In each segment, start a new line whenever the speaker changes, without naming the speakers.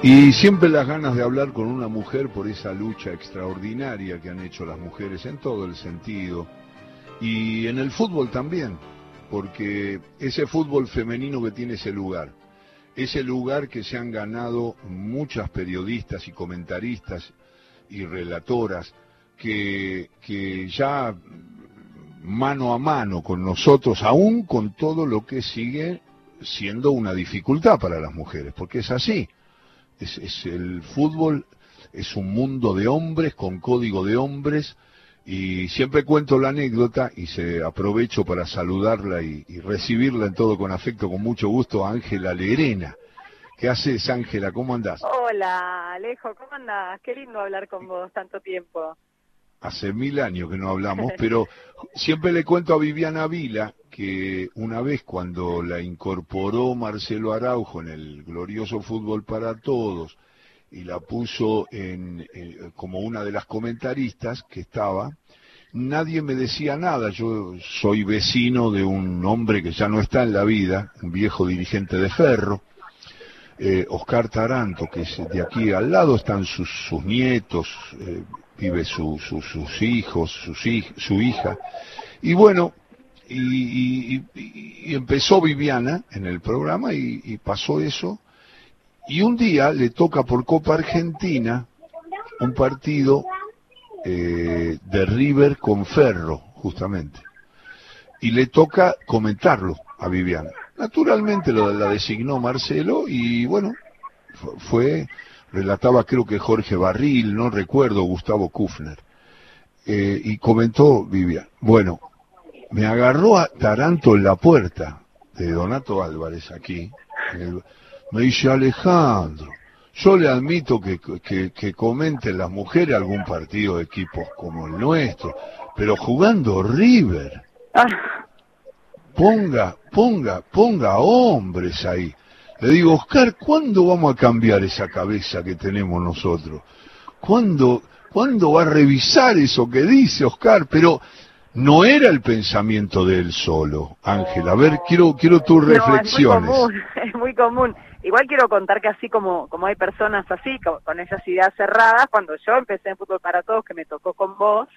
Y siempre las ganas de hablar con una mujer por esa lucha extraordinaria que han hecho las mujeres en todo el sentido. Y en el fútbol también, porque ese fútbol femenino que tiene ese lugar, ese lugar que se han ganado muchas periodistas y comentaristas y relatoras, que, que ya mano a mano con nosotros, aún con todo lo que sigue siendo una dificultad para las mujeres, porque es así es, el fútbol es un mundo de hombres con código de hombres y siempre cuento la anécdota y se aprovecho para saludarla y, recibirla en todo con afecto, con mucho gusto, Ángela Lerena. ¿Qué haces, Ángela? ¿Cómo andás?
Hola, Alejo, ¿cómo andás? Qué lindo hablar con vos tanto tiempo.
Hace mil años que no hablamos, pero siempre le cuento a Viviana Vila que una vez cuando la incorporó Marcelo Araujo en el glorioso fútbol para todos y la puso en, eh, como una de las comentaristas que estaba, nadie me decía nada. Yo soy vecino de un hombre que ya no está en la vida, un viejo dirigente de ferro, eh, Oscar Taranto, que es de aquí al lado, están sus, nietos, eh, vive su, sus hijos, su hija. Y bueno, y, empezó Viviana en el programa y, pasó eso. Y un día le toca por Copa Argentina un partido eh, de River con Ferro, justamente. Y le toca comentarlo a Viviana. Naturalmente la designó Marcelo y bueno, fue, relataba creo que Jorge Barril, no recuerdo, Gustavo Kufner. Eh, y comentó Viviana. Bueno, me agarró a Taranto en la puerta de Donato Álvarez aquí. me dice, Alejandro, yo le admito que, que, comenten las mujeres algún partido de equipos como el nuestro, pero jugando River. Ponga, ponga, ponga hombres ahí. Le digo, Oscar, ¿cuándo vamos a cambiar esa cabeza que tenemos nosotros? ¿Cuándo, ¿cuándo va a revisar eso que dice Oscar? Pero no era el pensamiento de él solo, Ángela. A ver, quiero, quiero tus reflexiones.
es, muy común, es muy común. Igual quiero contar que así como, como hay personas así, con, esas ideas cerradas, cuando yo empecé en Fútbol para Todos, que me tocó con vos,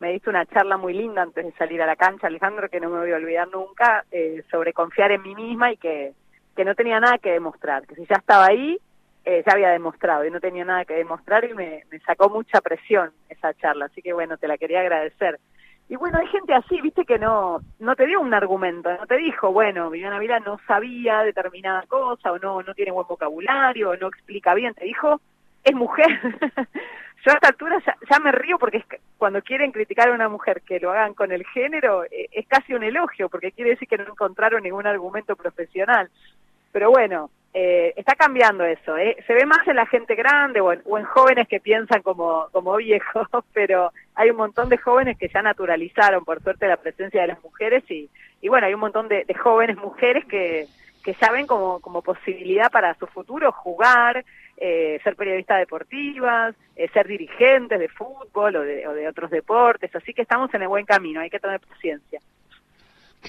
me diste una charla muy linda antes de salir a la cancha, Alejandro, que no me voy a olvidar nunca, eh, sobre confiar en mí misma y que, que no tenía nada que demostrar, que si ya estaba ahí, eh, ya había demostrado y no tenía nada que demostrar y me, me sacó mucha presión esa charla, así que bueno, te la quería agradecer. Y bueno, hay gente así, viste, que no no te dio un argumento, no te dijo, bueno, Viviana Vila no sabía determinada cosa, o no no tiene buen vocabulario, o no explica bien, te dijo, es mujer. Yo a esta altura ya, me río porque es cuando quieren criticar a una mujer que lo hagan con el género, eh, es casi un elogio, porque quiere decir que no encontraron ningún argumento profesional. Pero bueno, eh, está cambiando eso, ¿eh? se ve más en la gente grande o en, jóvenes que piensan como, como viejos, pero hay un montón de jóvenes que ya naturalizaron, por suerte, la presencia de las mujeres y, y bueno, hay un montón de, jóvenes mujeres que, que ya ven como, como posibilidad para su futuro jugar, eh, ser periodistas deportivas, eh, ser dirigentes de fútbol o de, o de otros deportes, así que estamos en el buen camino, hay que tener paciencia.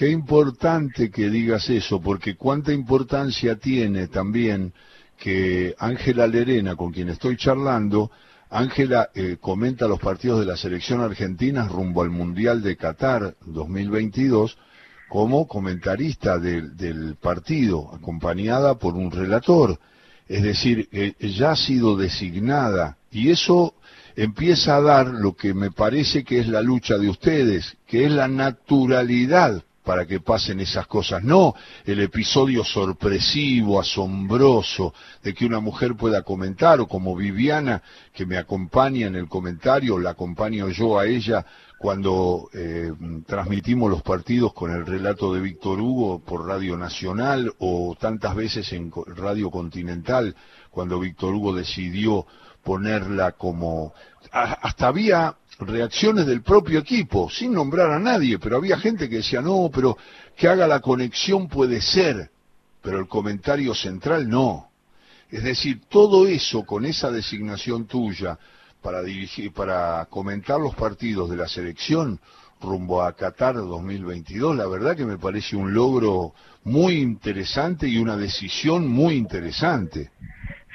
Qué importante que digas eso, porque cuánta importancia tiene también que Ángela Lerena, con quien estoy charlando, Ángela eh, comenta los partidos de la selección argentina rumbo al Mundial de Qatar 2022 como comentarista del partido, acompañada por un relator. Es decir, eh, ya ha sido designada y eso empieza a dar lo que me parece que es la lucha de ustedes, que es la naturalidad para que pasen esas cosas, no el episodio sorpresivo, asombroso, de que una mujer pueda comentar, o como Viviana, que me acompaña en el comentario, la acompaño yo a ella cuando eh, transmitimos los partidos con el relato de Víctor Hugo por Radio Nacional, o tantas veces en Radio Continental, cuando Víctor Hugo decidió ponerla como... Hasta había reacciones del propio equipo, sin nombrar a nadie, pero había gente que decía, no, pero que haga la conexión puede ser, pero el comentario central no. Es decir, todo eso con esa designación tuya para dirigir, para comentar los partidos de la selección rumbo a Qatar 2022, la verdad que me parece un logro muy interesante y una decisión muy interesante.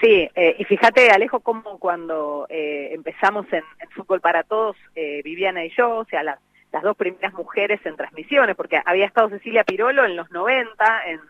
Sí, eh, y fíjate, Alejo, cómo cuando eh, empezamos en, Fútbol para Todos, eh, Viviana y yo, o sea, las dos primeras mujeres en transmisiones, porque había estado Cecilia Pirolo en los 90 en,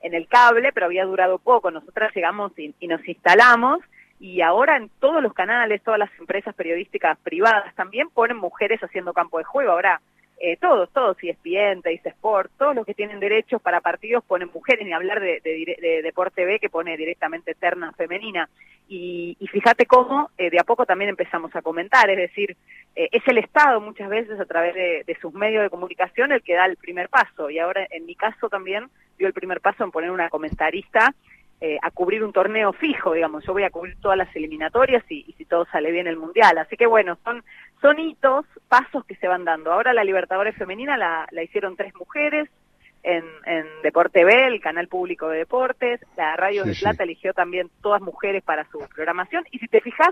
en el cable, pero había durado poco. Nosotras llegamos y, y nos instalamos, y ahora en todos los canales, todas las empresas periodísticas privadas también ponen mujeres haciendo campo de juego. Ahora eh, todos, todos, ESPN, dice Sport, todos los que tienen derechos para partidos ponen mujeres, ni hablar de, de, Deporte B que pone directamente terna femenina. Y, fíjate cómo eh, de a poco también empezamos a comentar, es decir, eh, es el Estado muchas veces a través de, sus medios de comunicación el que da el primer paso. Y ahora en mi caso también dio el primer paso en poner una comentarista eh, a cubrir un torneo fijo, digamos, yo voy a cubrir todas las eliminatorias y, si todo sale bien el Mundial. Así que bueno, son, son hitos, pasos que se van dando. Ahora la Libertadores Femenina la, la hicieron tres mujeres en, en, Deporte B, el canal público de deportes, la Radio de Plata eligió también todas mujeres para su programación y si te fijas,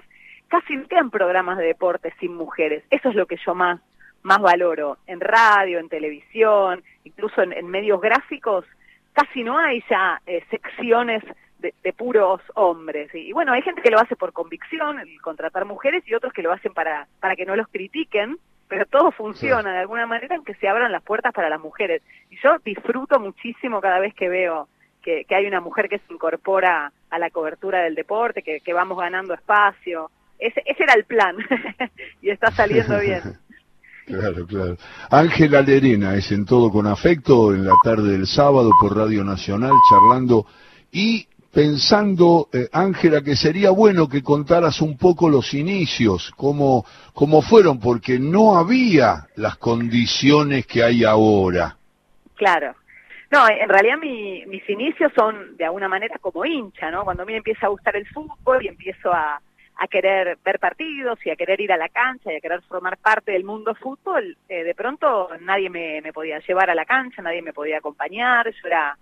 casi no quedan programas de deportes sin mujeres. Eso es lo que yo más, más valoro. En radio, en televisión, incluso en medios gráficos, casi no hay ya eh, secciones de, puros hombres. Y, bueno, hay gente que lo hace por convicción, el contratar mujeres, y otros que lo hacen para, para que no los critiquen, pero todo funciona de alguna manera en que se abran las puertas para las mujeres. Y yo disfruto muchísimo cada vez que veo que, hay una mujer que se incorpora a la cobertura del deporte, que, que vamos ganando espacio. Ese, ese era el plan y está saliendo bien.
Claro, claro. Ángela Lerena es en todo con afecto en la tarde del sábado por Radio Nacional charlando y pensando, eh, Ángela, que sería bueno que contaras un poco los inicios, cómo, cómo fueron, porque no había las condiciones que hay ahora.
Claro. No, en realidad mis inicios son de alguna manera como hincha, ¿no? Cuando a mí me empieza a gustar el fútbol y empiezo a, a querer ver partidos y a querer ir a la cancha y a querer formar parte del mundo fútbol, eh, de pronto nadie me, me, podía llevar a la cancha, nadie me podía acompañar, yo era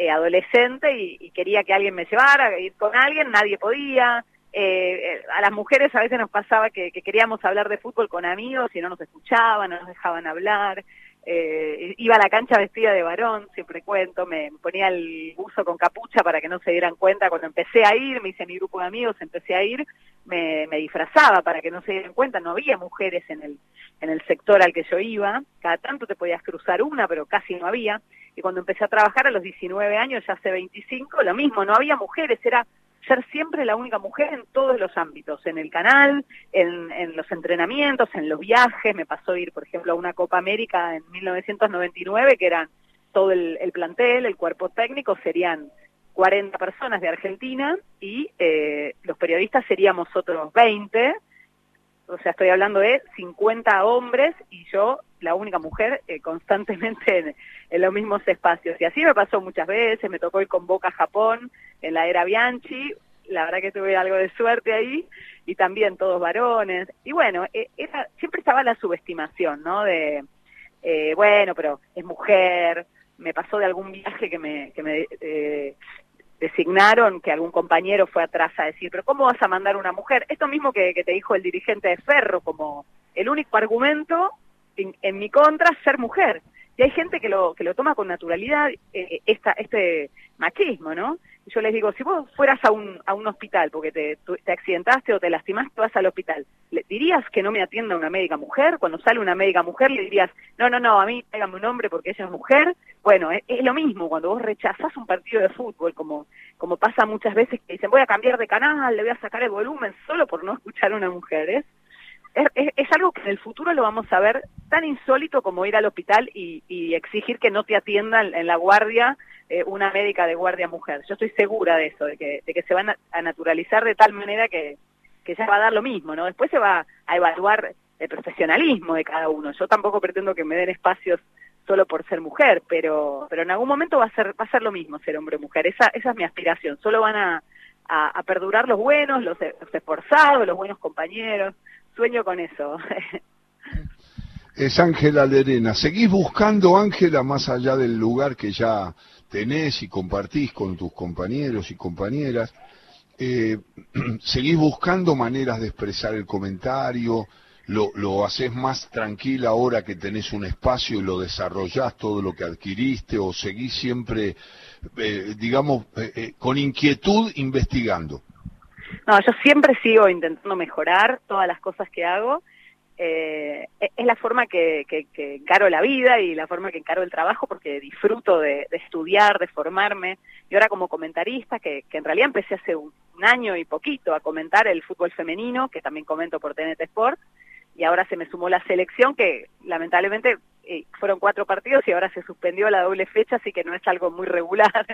eh, adolescente y, quería que alguien me llevara, ir con alguien, nadie podía. Eh, a las mujeres a veces nos pasaba que, que, queríamos hablar de fútbol con amigos y no nos escuchaban, no nos dejaban hablar. Eh, iba a la cancha vestida de varón, siempre cuento, me ponía el buzo con capucha para que no se dieran cuenta. Cuando empecé a ir, me hice mi grupo de amigos, empecé a ir, me, me disfrazaba para que no se dieran cuenta. No había mujeres en el, en el sector al que yo iba, cada tanto te podías cruzar una, pero casi no había. Y cuando empecé a trabajar a los 19 años, ya hace 25, lo mismo, no había mujeres, era ser siempre la única mujer en todos los ámbitos, en el canal, en, los entrenamientos, en los viajes. Me pasó ir, por ejemplo, a una Copa América en 1999, que eran todo el, plantel, el cuerpo técnico, serían 40 personas de Argentina y eh, periodistas seríamos otros 20. O sea, estoy hablando de 50 hombres y yo la única mujer eh, constantemente en, los mismos espacios. Y así me pasó muchas veces, me tocó ir con Boca a Japón en la era Bianchi, la verdad que tuve algo de suerte ahí, y también todos varones. Y bueno, eh, siempre estaba la subestimación, ¿no? De, eh, bueno, pero es mujer, me pasó de algún viaje que me, que me designaron, que algún compañero fue atrás a decir, pero ¿cómo vas a mandar una mujer? Esto mismo que, que te dijo el dirigente de Ferro, como el único argumento en, mi contra ser mujer. Y hay gente que lo, que lo toma con naturalidad, eh, esta, este machismo, ¿no? Yo les digo, si vos fueras a un, a un hospital porque te, te accidentaste o te lastimaste, vas al hospital, ¿le dirías que no me atienda una médica mujer? Cuando sale una médica mujer, le dirías, no, no, no, a mí tráigame un hombre porque ella es mujer. Bueno, es, es, lo mismo cuando vos rechazás un partido de fútbol, como, como pasa muchas veces que dicen, voy a cambiar de canal, le voy a sacar el volumen solo por no escuchar a una mujer. ¿eh? Es, algo que en el futuro lo vamos a ver tan insólito como ir al hospital y, exigir que no te atiendan en la guardia eh, una médica de guardia mujer. Yo estoy segura de eso, de que, de que se van a, naturalizar de tal manera que, que ya va a dar lo mismo, ¿no? Después se va a evaluar el profesionalismo de cada uno. Yo tampoco pretendo que me den espacios solo por ser mujer, pero pero en algún momento va a ser va a ser lo mismo ser hombre o mujer. Esa esa es mi aspiración. Solo van a, a, perdurar los buenos, los esforzados, los buenos compañeros sueño con eso.
es Ángela Lerena. ¿Seguís buscando, Ángela, más allá del lugar que ya tenés y compartís con tus compañeros y compañeras? Eh, ¿Seguís buscando maneras de expresar el comentario? ¿Lo, ¿Lo haces más tranquila ahora que tenés un espacio y lo desarrollás todo lo que adquiriste? ¿O seguís siempre, eh, digamos, eh, con inquietud investigando?
No, yo siempre sigo intentando mejorar todas las cosas que hago. Eh, e-, es la forma que, que, encaro la vida y la forma que encaro el trabajo porque disfruto de, estudiar, de formarme. Y ahora como comentarista, que, en realidad empecé hace un, año y poquito a comentar el fútbol femenino, que también comento por TNT Sport, y ahora se me sumó la selección, que lamentablemente eh, fueron cuatro partidos y ahora se suspendió la doble fecha, así que no es algo muy regular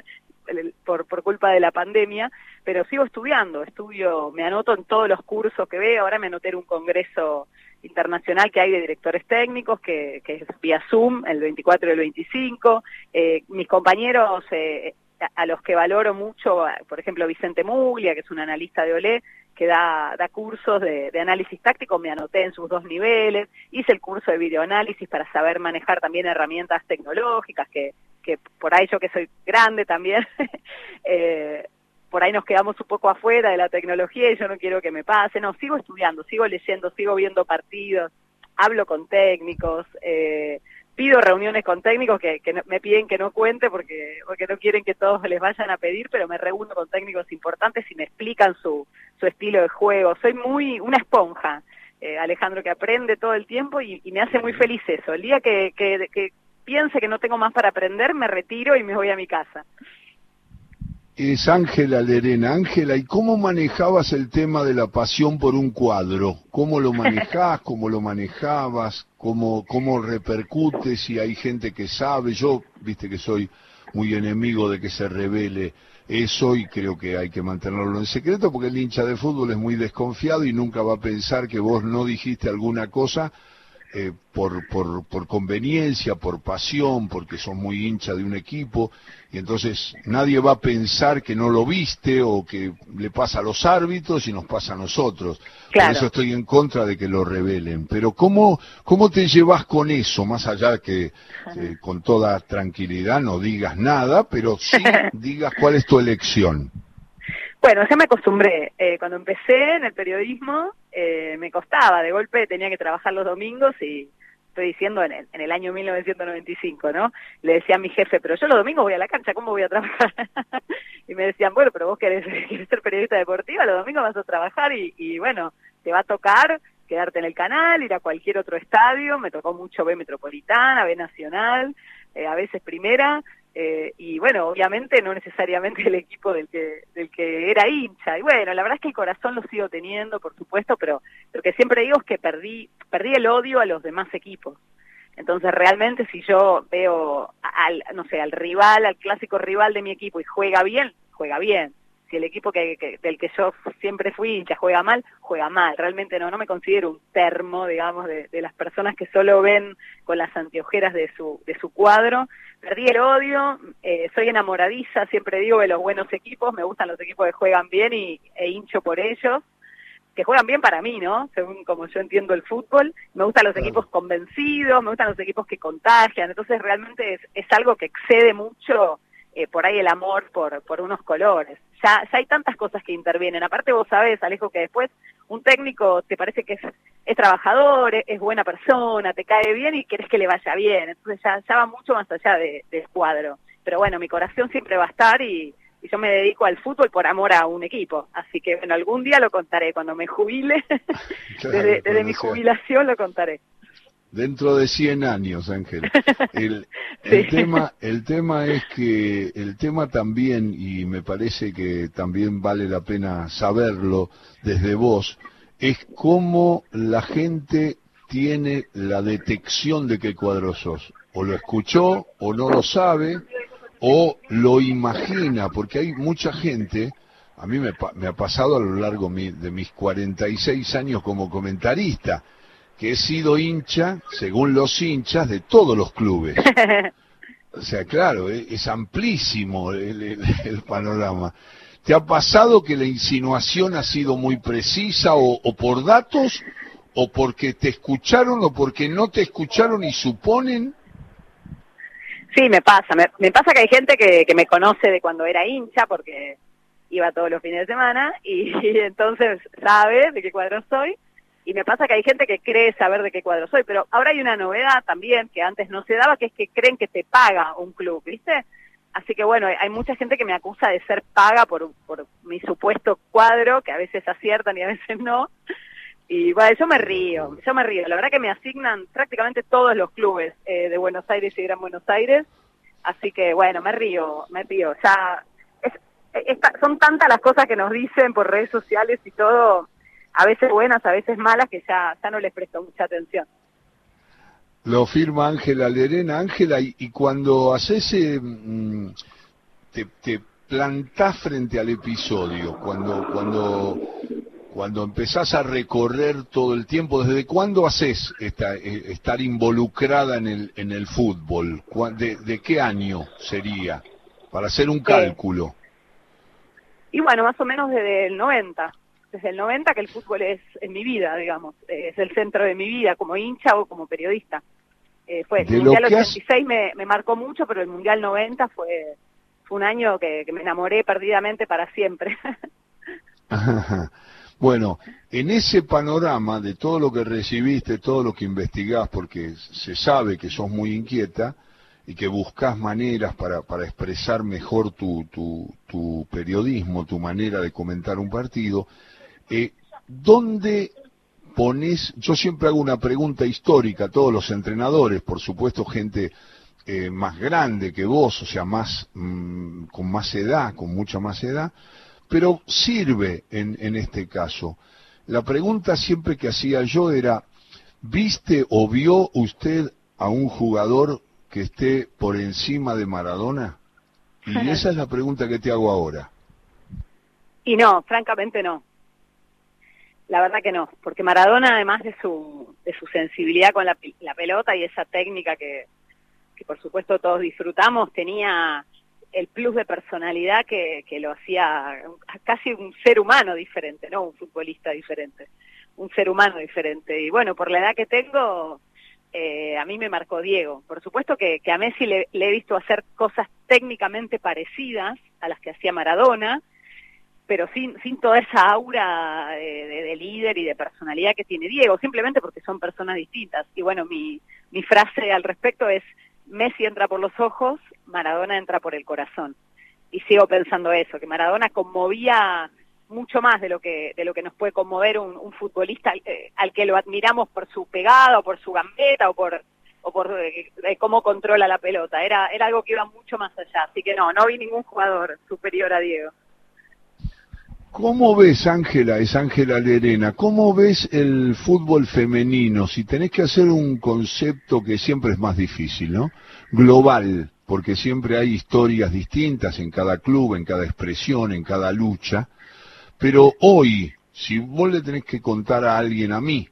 por, por culpa de la pandemia, pero sigo estudiando, estudio, me anoto en todos los cursos que veo, ahora me anoté en un congreso internacional que hay de directores técnicos, que, que es vía Zoom, el 24 y el 25, eh, mis compañeros eh, a los que valoro mucho, por ejemplo Vicente Muglia, que es un analista de Olé, que da, da cursos de, análisis táctico, me anoté en sus dos niveles, hice el curso de videoanálisis para saber manejar también herramientas tecnológicas, que, que por ahí yo que soy grande también, eh, por ahí nos quedamos un poco afuera de la tecnología y yo no quiero que me pase, no, sigo estudiando, sigo leyendo, sigo viendo partidos, hablo con técnicos, eh, pido reuniones con técnicos que, me piden que no cuente porque, porque no quieren que todos les vayan a pedir, pero me reúno con técnicos importantes y me explican su, su estilo de juego. Soy muy una esponja, eh, Alejandro, que aprende todo el tiempo y, me hace muy feliz eso. El día que, que, que piense que no tengo más para aprender, me retiro y me voy a mi casa
es Ángela Lerena. Ángela, ¿y cómo manejabas el tema de la pasión por un cuadro? ¿Cómo lo manejás? ¿Cómo lo manejabas? ¿Cómo, cómo repercute? Si hay gente que sabe. Yo, viste que soy muy enemigo de que se revele eso y creo que hay que mantenerlo en secreto porque el hincha de fútbol es muy desconfiado y nunca va a pensar que vos no dijiste alguna cosa eh, por, por, por, conveniencia, por pasión, porque son muy hincha de un equipo, y entonces nadie va a pensar que no lo viste o que le pasa a los árbitros y nos pasa a nosotros. Por eso estoy en contra de que lo revelen. Pero ¿cómo, cómo te llevas con eso? Más allá que eh, con toda tranquilidad no digas nada, pero sí digas cuál es tu elección.
Bueno, ya me acostumbré. Eh, cuando empecé en el periodismo eh, me costaba, de golpe tenía que trabajar los domingos y estoy diciendo en el, en el año 1995, ¿no? Le decía a mi jefe, pero yo los domingos voy a la cancha, ¿cómo voy a trabajar? y me decían, bueno, pero vos querés, ser periodista deportiva, los domingos vas a trabajar y, bueno, te va a tocar quedarte en el canal, ir a cualquier otro estadio, me tocó mucho B Metropolitana, B Nacional, eh, a veces Primera, eh, y bueno, obviamente no necesariamente el equipo del que, del que era hincha. Y bueno, la verdad es que el corazón lo sigo teniendo, por supuesto, pero lo que siempre digo es que perdí, perdí el odio a los demás equipos. Entonces realmente si yo veo al, no sé, al rival, al clásico rival de mi equipo y juega bien, juega bien si el equipo que, del que yo siempre fui hincha juega mal, juega mal. Realmente no, no me considero un termo, digamos, de, las personas que solo ven con las anteojeras de su, de su cuadro. Perdí el odio, eh, soy enamoradiza, siempre digo de los buenos equipos, me gustan los equipos que juegan bien y, e hincho por ellos que juegan bien para mí, ¿no? Según como yo entiendo el fútbol, me gustan los equipos convencidos, me gustan los equipos que contagian, entonces realmente es, es algo que excede mucho eh, por ahí el amor por, por unos colores. Ya, ya hay tantas cosas que intervienen. Aparte vos sabés, Alejo, que después un técnico te parece que es, es trabajador, es, buena persona, te cae bien y querés que le vaya bien. Entonces ya, ya va mucho más allá de, del cuadro. Pero bueno, mi corazón siempre va a estar y, yo me dedico al fútbol por amor a un equipo. Así que bueno, algún día lo contaré. Cuando me jubile, desde, desde mi jubilación lo contaré.
Dentro de 100 años, Ángel. El, tema, el tema es que, el tema también, y me parece que también vale la pena saberlo desde vos, es cómo la gente tiene la detección de qué cuadro sos. O lo escuchó, o no lo sabe, o lo imagina, porque hay mucha gente, a mí me, me ha pasado a lo largo de mis 46 años como comentarista, que he sido hincha, según los hinchas, de todos los clubes. O sea, claro, e, es, amplísimo el, panorama. ¿Te ha pasado que la insinuación ha sido muy precisa o, por datos o porque te escucharon o porque no te escucharon y suponen?
Sí, me pasa. Me, pasa que hay gente que, que, me conoce de cuando era hincha porque iba todos los fines de semana y entonces sabe de qué cuadro soy y me pasa que hay gente que cree saber de qué cuadro soy, pero ahora hay una novedad también que antes no se daba, que es que creen que te paga un club, ¿viste? Así que bueno, hay mucha gente que me acusa de ser paga por, por mi supuesto cuadro, que a veces aciertan y a veces no. Y bueno, yo me río, yo me río. La verdad que me asignan prácticamente todos los clubes eh, de Buenos Aires y Gran Buenos Aires. Así que bueno, me río, me río. Ya son tantas las cosas que nos dicen por redes sociales y todo, a veces buenas, a veces malas, que ya, ya no les presto mucha atención.
Lo firma Ángela Lerena. Ángela, y, cuando haces, eh, mm, te, te plantás frente al episodio, cuando, cuando, cuando empezás a recorrer todo el tiempo, ¿desde cuándo haces esta, eh, estar involucrada en el, en el fútbol? ¿De, ¿De, qué año sería? Para hacer un cálculo.
Y bueno, más o menos desde el 90 desde el 90 que el fútbol es en mi vida, digamos, es el centro de mi vida como hincha o como periodista. Eh, fue el Mundial 86 me, me, marcó mucho, pero el Mundial 90 fue, fue un año que, me enamoré perdidamente para siempre.
bueno, en ese panorama de todo lo que recibiste, todo lo que investigás, porque se sabe que sos muy inquieta y que buscas maneras para, para expresar mejor tu, tu, tu periodismo, tu manera de comentar un partido, eh, ¿Dónde pones, yo siempre hago una pregunta histórica a todos los entrenadores, por supuesto gente eh, más grande que vos, o sea, más mm, con más edad, con mucha más edad, pero sirve en, en este caso. La pregunta siempre que hacía yo era, ¿viste o vio usted a un jugador que esté por encima de Maradona? Y esa es la pregunta que te hago ahora.
Y no, francamente no. La verdad que no, porque Maradona, además de su, de su sensibilidad con la, pelota y esa técnica que, que por supuesto todos disfrutamos, tenía el plus de personalidad que, que lo hacía casi un ser humano diferente, no un futbolista diferente, un ser humano diferente. Y bueno, por la edad que tengo, eh, a mí me marcó Diego. Por supuesto que, que a Messi le, he visto hacer cosas técnicamente parecidas a las que hacía Maradona, pero sin, sin toda esa aura de, líder y de personalidad que tiene Diego, simplemente porque son personas distintas. Y bueno, mi, mi frase al respecto es, Messi entra por los ojos, Maradona entra por el corazón. Y sigo pensando eso, que Maradona conmovía mucho más de lo que de lo que nos puede conmover un, futbolista eh, al, que lo admiramos por su pegada o por su gambeta o por o por eh, cómo controla la pelota era era algo que iba mucho más allá así que no no vi ningún jugador superior a Diego
¿Cómo ves, Ángela, es Ángela Lerena, cómo ves el fútbol femenino? Si tenés que hacer un concepto que siempre es más difícil, ¿no? Global, porque siempre hay historias distintas en cada club, en cada expresión, en cada lucha. Pero hoy, si vos le tenés que contar a alguien, a mí,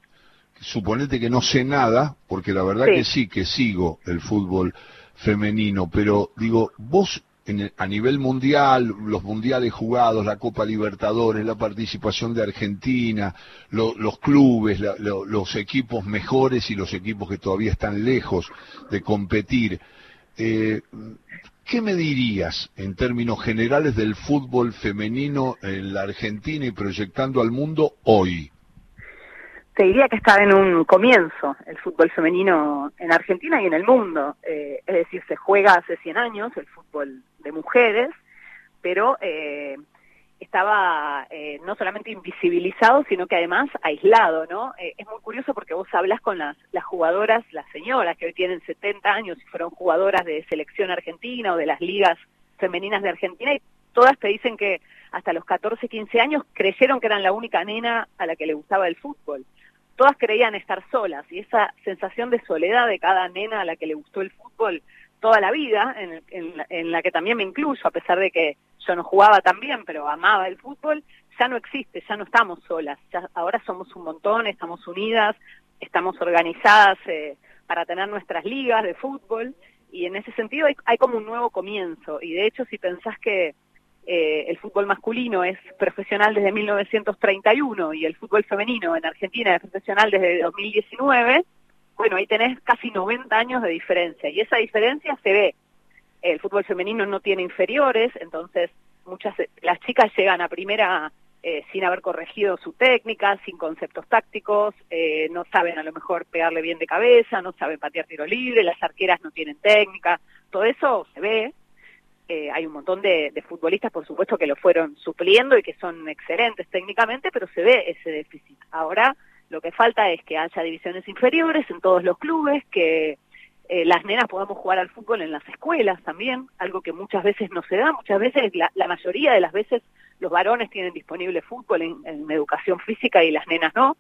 suponete que no sé nada, porque la verdad que sí, que sigo el fútbol femenino, pero digo, vos a nivel mundial, los mundiales jugados, la Copa Libertadores, la participación de Argentina, los clubes, los equipos mejores y los equipos que todavía están lejos de competir. Eh, ¿Qué me dirías en términos generales del fútbol femenino en la Argentina y proyectando al mundo hoy?
te diría que está en un comienzo el fútbol femenino en Argentina y en el mundo. Eh, es decir, se juega hace 100 años el fútbol de mujeres, pero eh, estaba eh, no solamente invisibilizado, sino que además aislado, ¿no? es muy curioso porque vos hablas con las, las jugadoras, las señoras que hoy tienen 70 años y fueron jugadoras de selección argentina o de las ligas femeninas de Argentina y todas te dicen que hasta los 14, 15 años creyeron que eran la única nena a la que le gustaba el fútbol todas creían estar solas y esa sensación de soledad de cada nena a la que le gustó el fútbol toda la vida, en, la que también me incluyo, a pesar de que yo no jugaba tan bien, pero amaba el fútbol, ya no existe, ya no estamos solas, ya, ahora somos un montón, estamos unidas, estamos organizadas eh, para tener nuestras ligas de fútbol y en ese sentido hay, hay como un nuevo comienzo y de hecho si pensás que eh, el fútbol masculino es profesional desde 1931 y el fútbol femenino en Argentina es profesional desde 2019, bueno, ahí tenés casi 90 años de diferencia y esa diferencia se ve. El fútbol femenino no tiene inferiores, entonces muchas las chicas llegan a primera eh, sin haber corregido su técnica, sin conceptos tácticos, eh, no saben a lo mejor pegarle bien de cabeza, no saben patear tiro libre, las arqueras no tienen técnica, todo eso se ve eh, hay un montón de, de, futbolistas, por supuesto, que lo fueron supliendo y que son excelentes técnicamente, pero se ve ese déficit. Ahora lo que falta es que haya divisiones inferiores en todos los clubes, que eh, las nenas podamos jugar al fútbol en las escuelas también, algo que muchas veces no se da, muchas veces, la, la mayoría de las veces los varones tienen disponible fútbol en, educación física y las nenas no.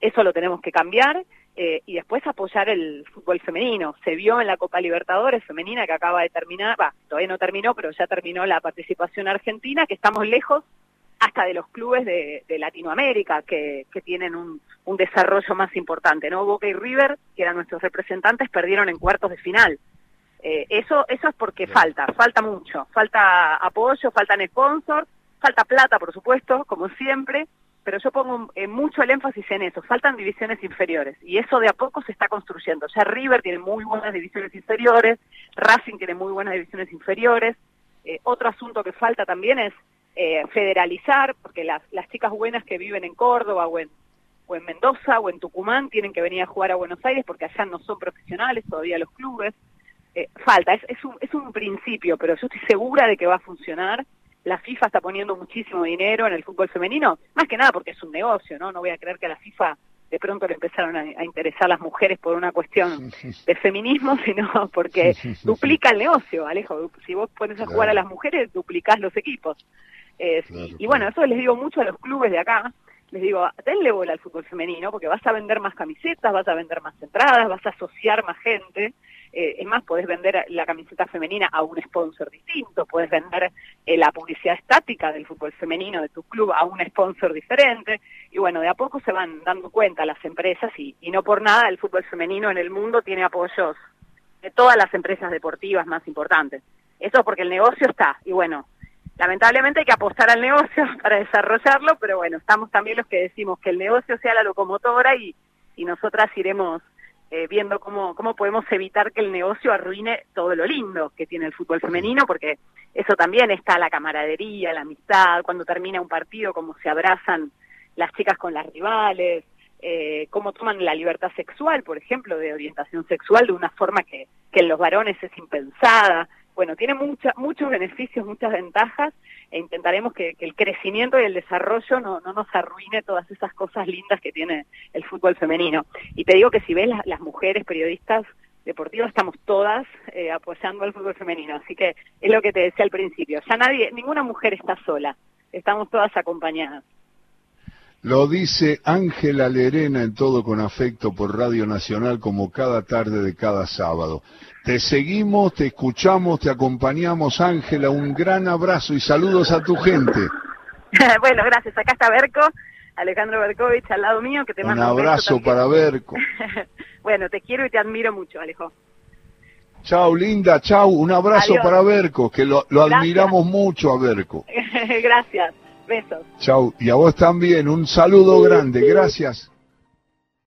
Eso lo tenemos que cambiar eh, y después apoyar el fútbol femenino. Se vio en la Copa Libertadores femenina que acaba de terminar, va, todavía no terminó, pero ya terminó la participación argentina, que estamos lejos hasta de los clubes de, de Latinoamérica que, que tienen un, un, desarrollo más importante, ¿no? Boca y River, que eran nuestros representantes, perdieron en cuartos de final. Eh, eso, eso es porque falta, falta mucho, falta apoyo, faltan sponsors, falta plata, por supuesto, como siempre, pero yo pongo eh, mucho el énfasis en eso, faltan divisiones inferiores y eso de a poco se está construyendo. Ya River tiene muy buenas divisiones inferiores, Racing tiene muy buenas divisiones inferiores. Eh, otro asunto que falta también es eh, federalizar, porque las, las chicas buenas que viven en Córdoba o en, o en Mendoza o en Tucumán tienen que venir a jugar a Buenos Aires porque allá no son profesionales todavía los clubes. Eh, falta, es, es, un, es un principio, pero yo estoy segura de que va a funcionar la FIFA está poniendo muchísimo dinero en el fútbol femenino, más que nada porque es un negocio, ¿no? No voy a creer que a la FIFA de pronto le empezaron a, a interesar las mujeres por una cuestión de feminismo, sino porque duplica el negocio, Alejo. Si vos pones a jugar a las mujeres, duplicás los equipos. Eh, claro, y bueno, eso les digo mucho a los clubes de acá, les digo, denle bola al fútbol femenino, porque vas a vender más camisetas, vas a vender más entradas, vas a asociar más gente, eh, es más, podés vender la camiseta femenina a un sponsor distinto, podés vender eh, la publicidad estática del fútbol femenino de tu club a un sponsor diferente, y bueno, de a poco se van dando cuenta las empresas y, y no por nada el fútbol femenino en el mundo tiene apoyos de todas las empresas deportivas más importantes. Eso es porque el negocio está, y bueno, lamentablemente hay que apostar al negocio para desarrollarlo, pero bueno, estamos también los que decimos que el negocio sea la locomotora y, y nosotras iremos eh, viendo cómo, cómo podemos evitar que el negocio arruine todo lo lindo que tiene el fútbol femenino, porque eso también está la camaradería, la amistad, cuando termina un partido, cómo se abrazan las chicas con las rivales, eh, cómo toman la libertad sexual, por ejemplo, de orientación sexual de una forma que, que en los varones es impensada bueno, tiene mucha, muchos beneficios, muchas ventajas e intentaremos que, el crecimiento y el desarrollo no, no, nos arruine todas esas cosas lindas que tiene el fútbol femenino. Y te digo que si ves las, las mujeres periodistas deportivas, estamos todas eh, apoyando al fútbol femenino, así que es lo que te decía al principio, ya nadie, ninguna mujer está sola, estamos todas acompañadas.
Lo dice Ángela Lerena en todo con afecto por Radio Nacional como cada tarde de cada sábado. Te seguimos, te escuchamos, te acompañamos, Ángela. Un gran abrazo y saludos a tu gente.
bueno, gracias. Acá está Berco, Alejandro Berkovich al lado mío, que te
Un abrazo un para Berco.
bueno, te quiero y te admiro mucho, Alejo.
Chao, linda, chao. Un abrazo Adiós. para Berco, que lo, lo admiramos mucho a Berco.
gracias. Besos.
Chau. Y a vos también. Un saludo grande. Gracias.